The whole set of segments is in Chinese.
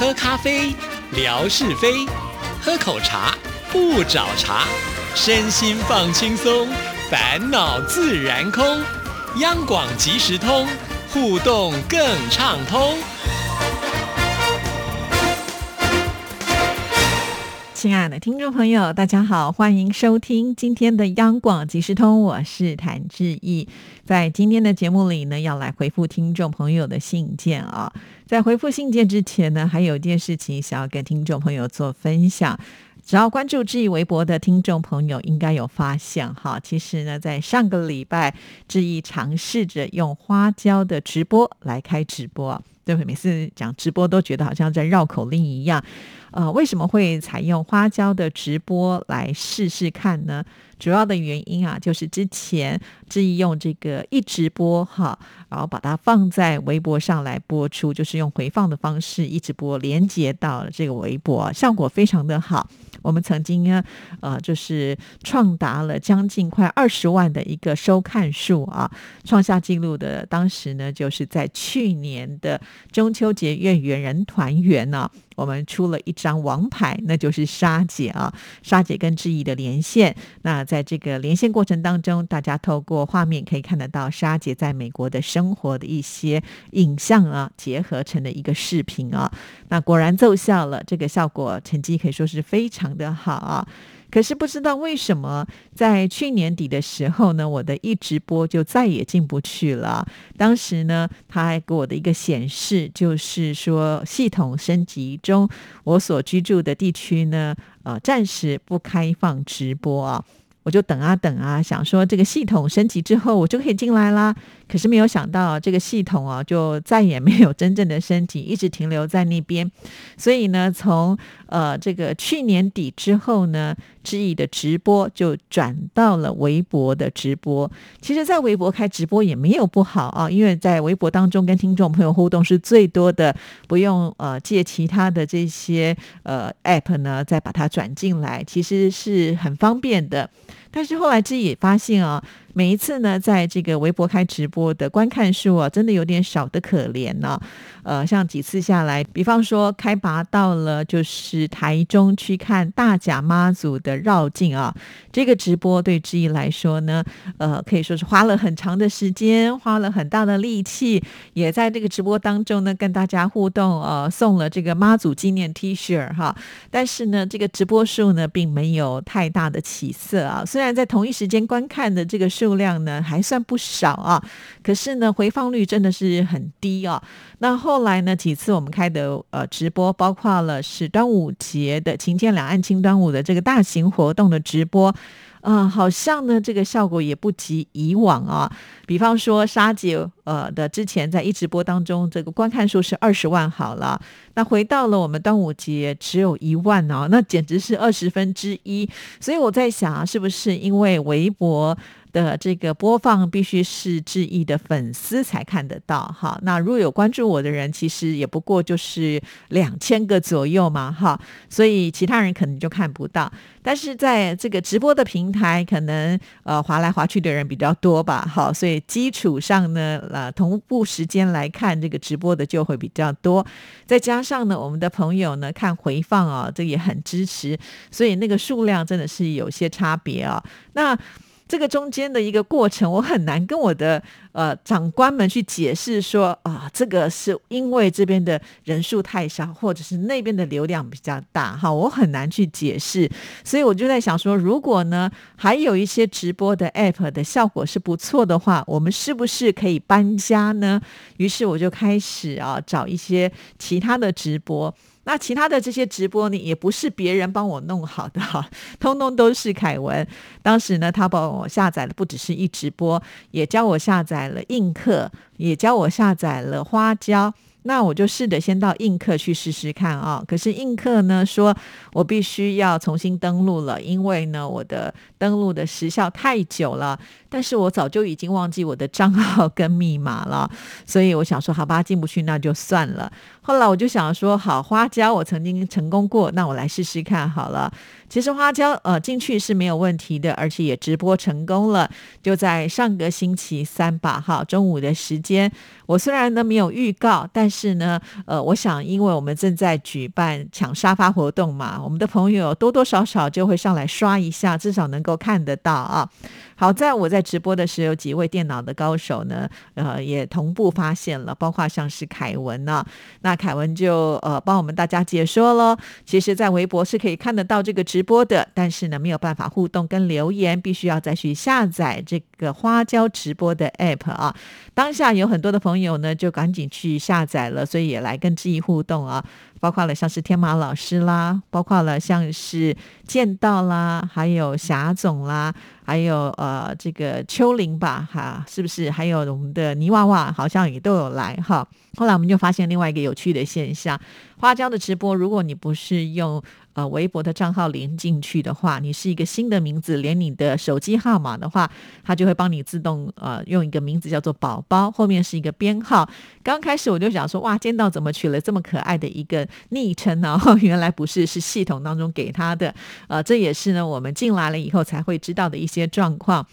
喝咖啡，聊是非；喝口茶，不找茬。身心放轻松，烦恼自然空。央广即时通，互动更畅通。亲爱的听众朋友，大家好，欢迎收听今天的央广即时通，我是谭志毅。在今天的节目里呢，要来回复听众朋友的信件啊。在回复信件之前呢，还有一件事情想要跟听众朋友做分享。只要关注志毅微博的听众朋友，应该有发现哈。其实呢，在上个礼拜，志毅尝试着用花椒的直播来开直播，对，每次讲直播都觉得好像在绕口令一样。呃，为什么会采用花椒的直播来试试看呢？主要的原因啊，就是之前志毅用这个一直播哈，然后把它放在微博上来播出，就是用回放的方式一直播，连接到这个微博，效果非常的好。我们曾经呢，呃，就是创达了将近快二十万的一个收看数啊，创下纪录的。当时呢，就是在去年的中秋节月圆人团圆呢。我们出了一张王牌，那就是沙姐啊，沙姐跟志毅的连线。那在这个连线过程当中，大家透过画面可以看得到沙姐在美国的生生活的一些影像啊，结合成的一个视频啊。那果然奏效了，这个效果成绩可以说是非常的好啊。可是不知道为什么，在去年底的时候呢，我的一直播就再也进不去了。当时呢，他还给我的一个显示就是说，系统升级中，我所居住的地区呢，呃，暂时不开放直播啊。我就等啊等啊，想说这个系统升级之后，我就可以进来啦。可是没有想到，这个系统啊，就再也没有真正的升级，一直停留在那边。所以呢，从呃这个去年底之后呢，知意的直播就转到了微博的直播。其实，在微博开直播也没有不好啊，因为在微博当中跟听众朋友互动是最多的，不用呃借其他的这些呃 app 呢再把它转进来，其实是很方便的。但是后来自己也发现啊。每一次呢，在这个微博开直播的观看数啊，真的有点少的可怜呢。呃，像几次下来，比方说开拔到了就是台中去看大甲妈祖的绕境啊，这个直播对志毅来说呢，呃，可以说是花了很长的时间，花了很大的力气，也在这个直播当中呢跟大家互动，呃，送了这个妈祖纪念 T 恤哈。但是呢，这个直播数呢并没有太大的起色啊。虽然在同一时间观看的这个数量呢还算不少啊，可是呢回放率真的是很低啊。那后来呢几次我们开的呃直播，包括了是端午节的“晴天两岸庆端午”的这个大型活动的直播。啊，好像呢，这个效果也不及以往啊。比方说，沙姐呃的之前在一直播当中，这个观看数是二十万好了，那回到了我们端午节只有一万哦，那简直是二十分之一。所以我在想啊，是不是因为微博？的这个播放必须是志毅的粉丝才看得到哈，那如果有关注我的人，其实也不过就是两千个左右嘛哈，所以其他人可能就看不到。但是在这个直播的平台，可能呃划来划去的人比较多吧，好，所以基础上呢，呃同步时间来看这个直播的就会比较多。再加上呢，我们的朋友呢看回放啊，这也很支持，所以那个数量真的是有些差别啊。那这个中间的一个过程，我很难跟我的呃长官们去解释说啊，这个是因为这边的人数太少，或者是那边的流量比较大，哈，我很难去解释。所以我就在想说，如果呢还有一些直播的 app 的效果是不错的话，我们是不是可以搬家呢？于是我就开始啊找一些其他的直播。那其他的这些直播呢，也不是别人帮我弄好的哈，通通都是凯文。当时呢，他帮我下载的不只是一直播，也教我下载了映客，也教我下载了花椒。那我就试着先到映客去试试看啊。可是映客呢说，我必须要重新登录了，因为呢我的登录的时效太久了。但是我早就已经忘记我的账号跟密码了，所以我想说，好吧，进不去那就算了。后来我就想说，好，花椒我曾经成功过，那我来试试看好了。其实花椒呃进去是没有问题的，而且也直播成功了。就在上个星期三吧，哈，中午的时间，我虽然呢没有预告，但是呢，呃，我想因为我们正在举办抢沙发活动嘛，我们的朋友多多少少就会上来刷一下，至少能够看得到啊。好在我在直播的时候，有几位电脑的高手呢，呃，也同步发现了，包括像是凯文呢，那凯文就呃帮我们大家解说喽。其实，在微博是可以看得到这个直直播的，但是呢，没有办法互动跟留言，必须要再去下载这个花椒直播的 app 啊。当下有很多的朋友呢，就赶紧去下载了，所以也来跟志毅互动啊。包括了像是天马老师啦，包括了像是剑道啦，还有霞总啦，还有呃这个秋玲吧，哈，是不是？还有我们的泥娃娃，好像也都有来哈。后来我们就发现另外一个有趣的现象，花椒的直播，如果你不是用。呃，微博的账号连进去的话，你是一个新的名字，连你的手机号码的话，它就会帮你自动呃用一个名字叫做“宝宝”，后面是一个编号。刚开始我就想说，哇，见到怎么取了这么可爱的一个昵称呢？原来不是，是系统当中给他的。呃，这也是呢我们进来了以后才会知道的一些状况。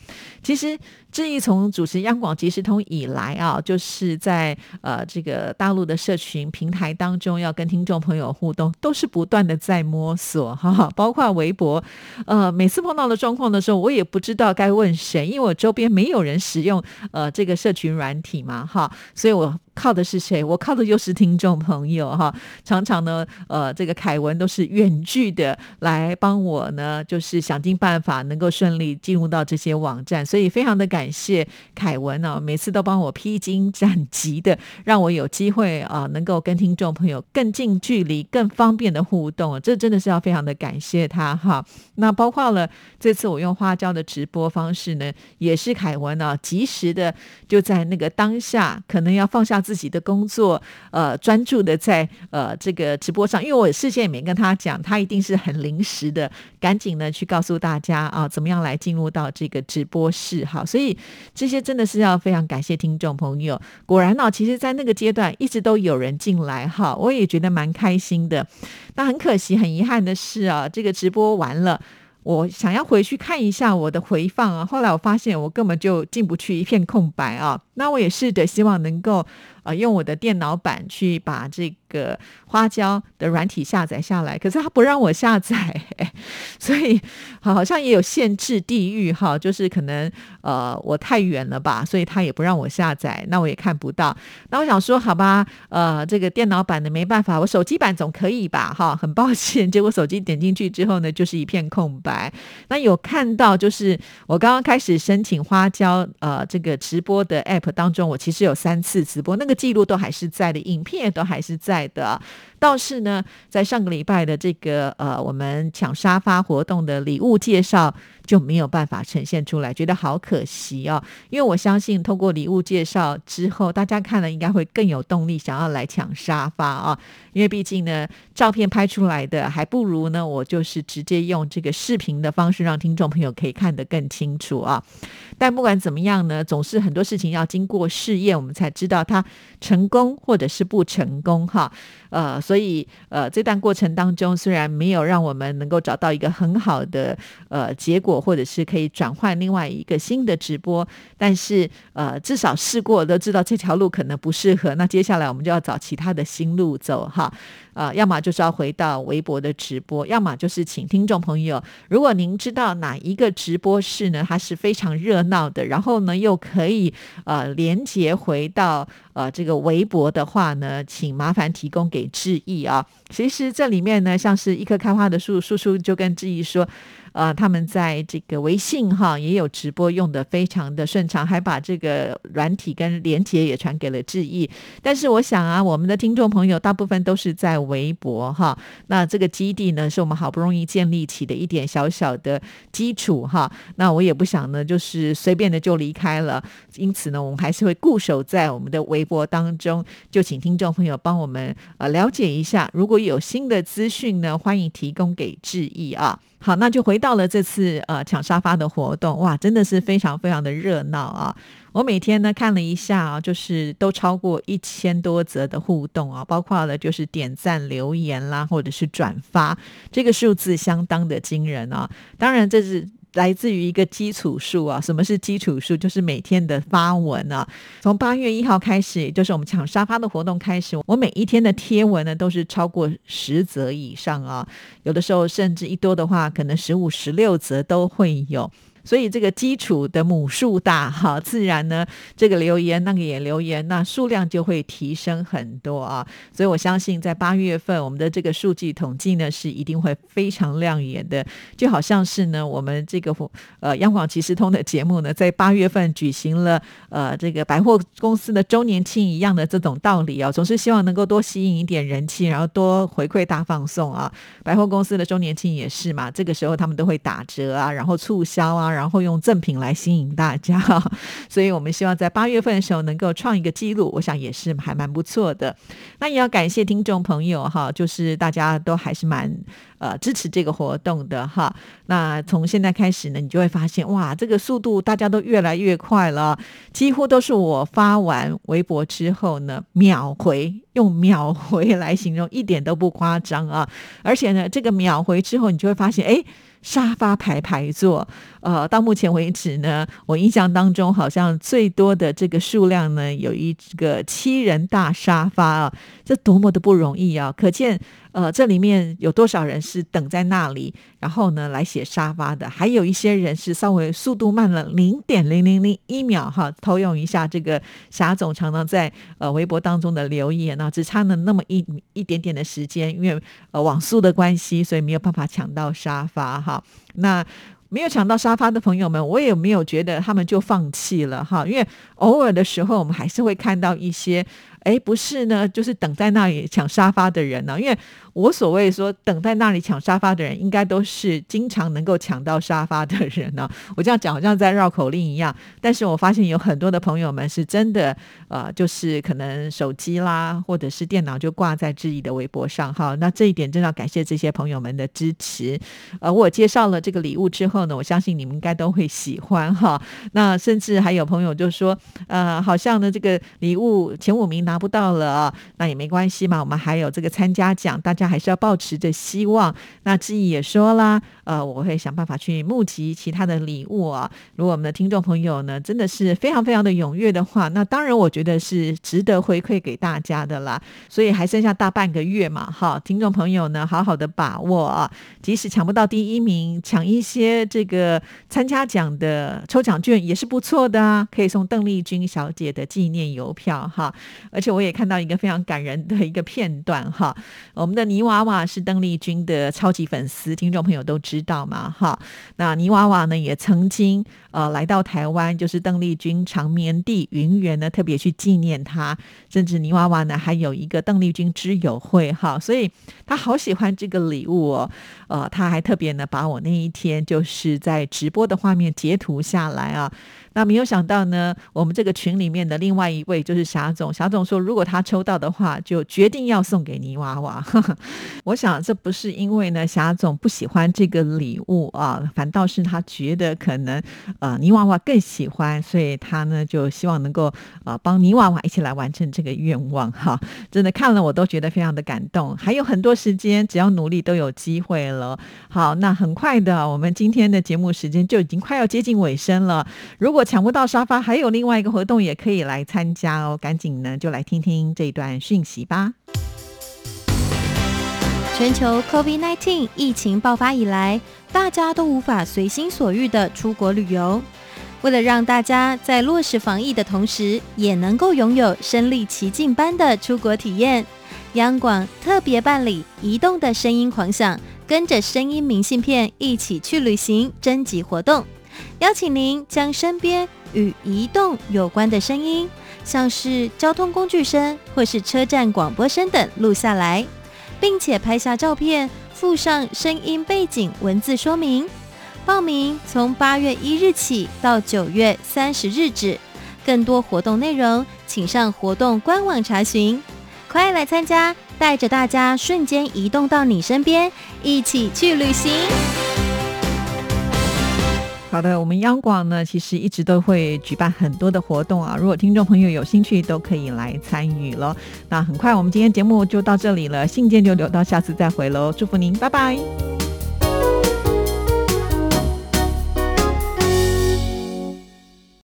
其实。至于从主持央广即时通以来啊，就是在呃这个大陆的社群平台当中，要跟听众朋友互动，都是不断的在摸索哈，包括微博，呃，每次碰到的状况的时候，我也不知道该问谁，因为我周边没有人使用呃这个社群软体嘛哈，所以我。靠的是谁？我靠的就是听众朋友哈。常常呢，呃，这个凯文都是远距的来帮我呢，就是想尽办法能够顺利进入到这些网站，所以非常的感感谢凯文啊，每次都帮我披荆斩棘的，让我有机会啊，能够跟听众朋友更近距离、更方便的互动，这真的是要非常的感谢他哈。那包括了这次我用花椒的直播方式呢，也是凯文啊，及时的就在那个当下，可能要放下。自己的工作，呃，专注的在呃这个直播上，因为我事先也没跟他讲，他一定是很临时的，赶紧呢去告诉大家啊，怎么样来进入到这个直播室哈。所以这些真的是要非常感谢听众朋友。果然呢，其实，在那个阶段一直都有人进来哈，我也觉得蛮开心的。那很可惜，很遗憾的是啊，这个直播完了。我想要回去看一下我的回放啊，后来我发现我根本就进不去，一片空白啊。那我也试着希望能够。呃，用我的电脑版去把这个花椒的软体下载下来，可是他不让我下载，所以好像也有限制地域哈，就是可能呃我太远了吧，所以他也不让我下载，那我也看不到。那我想说，好吧，呃，这个电脑版的没办法，我手机版总可以吧？哈，很抱歉，结果手机点进去之后呢，就是一片空白。那有看到，就是我刚刚开始申请花椒呃这个直播的 app 当中，我其实有三次直播那个。记录都还是在的，影片也都还是在的。倒是呢，在上个礼拜的这个呃，我们抢沙发活动的礼物介绍就没有办法呈现出来，觉得好可惜哦。因为我相信，通过礼物介绍之后，大家看了应该会更有动力，想要来抢沙发啊。因为毕竟呢，照片拍出来的还不如呢，我就是直接用这个视频的方式，让听众朋友可以看得更清楚啊。但不管怎么样呢，总是很多事情要经过试验，我们才知道它成功或者是不成功哈。呃，所以呃，这段过程当中虽然没有让我们能够找到一个很好的呃结果，或者是可以转换另外一个新的直播，但是呃，至少试过都知道这条路可能不适合。那接下来我们就要找其他的新路走哈。啊，要么就是要回到微博的直播，要么就是请听众朋友，如果您知道哪一个直播室呢，它是非常热闹的，然后呢又可以呃连接回到呃这个微博的话呢，请麻烦提供给志毅啊。其实这里面呢，像是一棵开花的树，叔叔就跟志毅说。呃，他们在这个微信哈也有直播，用的非常的顺畅，还把这个软体跟连接也传给了志毅。但是我想啊，我们的听众朋友大部分都是在微博哈，那这个基地呢是我们好不容易建立起的一点小小的基础哈。那我也不想呢，就是随便的就离开了，因此呢，我们还是会固守在我们的微博当中。就请听众朋友帮我们呃了解一下，如果有新的资讯呢，欢迎提供给志毅啊。好，那就回到了这次呃抢沙发的活动，哇，真的是非常非常的热闹啊！我每天呢看了一下啊，就是都超过一千多则的互动啊，包括了就是点赞、留言啦，或者是转发，这个数字相当的惊人啊！当然这是。来自于一个基础数啊。什么是基础数？就是每天的发文啊。从八月一号开始，就是我们抢沙发的活动开始，我每一天的贴文呢都是超过十则以上啊，有的时候甚至一多的话，可能十五、十六则都会有。所以这个基础的母数大哈，自然呢，这个留言那个也留言，那数量就会提升很多啊。所以我相信在八月份，我们的这个数据统计呢是一定会非常亮眼的，就好像是呢我们这个呃央广即时通的节目呢，在八月份举行了呃这个百货公司的周年庆一样的这种道理啊，总是希望能够多吸引一点人气，然后多回馈大放送啊。百货公司的周年庆也是嘛，这个时候他们都会打折啊，然后促销啊。然后用赠品来吸引大家，所以我们希望在八月份的时候能够创一个记录，我想也是还蛮不错的。那也要感谢听众朋友哈，就是大家都还是蛮呃支持这个活动的哈。那从现在开始呢，你就会发现哇，这个速度大家都越来越快了，几乎都是我发完微博之后呢秒回，用秒回来形容一点都不夸张啊。而且呢，这个秒回之后，你就会发现哎。沙发排排坐，呃，到目前为止呢，我印象当中好像最多的这个数量呢，有一个七人大沙发啊，这多么的不容易啊！可见。呃，这里面有多少人是等在那里，然后呢来写沙发的？还有一些人是稍微速度慢了零点零零零一秒哈，偷用一下这个霞总常常在呃微博当中的留言呢，只差了那么一一点点的时间，因为呃网速的关系，所以没有办法抢到沙发哈。那没有抢到沙发的朋友们，我也没有觉得他们就放弃了哈，因为偶尔的时候，我们还是会看到一些。哎，不是呢，就是等在那里抢沙发的人呢。因为我所谓说等在那里抢沙发的人，应该都是经常能够抢到沙发的人呢。我这样讲好像在绕口令一样，但是我发现有很多的朋友们是真的，呃，就是可能手机啦，或者是电脑就挂在自己的微博上哈。那这一点真的要感谢这些朋友们的支持。呃，我介绍了这个礼物之后呢，我相信你们应该都会喜欢哈。那甚至还有朋友就说，呃，好像呢这个礼物前五名拿。不到了，那也没关系嘛。我们还有这个参加奖，大家还是要保持着希望。那志毅也说啦，呃，我会想办法去募集其他的礼物啊。如果我们的听众朋友呢，真的是非常非常的踊跃的话，那当然我觉得是值得回馈给大家的啦。所以还剩下大半个月嘛，哈，听众朋友呢，好好的把握啊。即使抢不到第一名，抢一些这个参加奖的抽奖券也是不错的啊，可以送邓丽君小姐的纪念邮票哈，而且。我也看到一个非常感人的一个片段哈，我们的泥娃娃是邓丽君的超级粉丝，听众朋友都知道嘛哈。那泥娃娃呢也曾经呃来到台湾，就是邓丽君长眠地云园呢，特别去纪念她，甚至泥娃娃呢还有一个邓丽君之友会哈，所以他好喜欢这个礼物哦，呃，他还特别呢把我那一天就是在直播的画面截图下来啊。那没有想到呢，我们这个群里面的另外一位就是霞总，霞总说如果他抽到的话，就决定要送给泥娃娃。我想这不是因为呢霞总不喜欢这个礼物啊，反倒是他觉得可能呃泥娃娃更喜欢，所以他呢就希望能够呃帮泥娃娃一起来完成这个愿望哈。真的看了我都觉得非常的感动，还有很多时间，只要努力都有机会了。好，那很快的，我们今天的节目时间就已经快要接近尾声了。如果抢不到沙发，还有另外一个活动也可以来参加哦！赶紧呢，就来听听这一段讯息吧。全球 COVID-19 疫情爆发以来，大家都无法随心所欲的出国旅游。为了让大家在落实防疫的同时，也能够拥有身临其境般的出国体验，央广特别办理“移动的声音狂想”，跟着声音明信片一起去旅行征集活动。邀请您将身边与移动有关的声音，像是交通工具声或是车站广播声等录下来，并且拍下照片，附上声音背景文字说明。报名从八月一日起到九月三十日止，更多活动内容请上活动官网查询。快来参加，带着大家瞬间移动到你身边，一起去旅行。好的，我们央广呢，其实一直都会举办很多的活动啊。如果听众朋友有兴趣，都可以来参与了。那很快，我们今天节目就到这里了，信件就留到下次再回喽。祝福您，拜拜。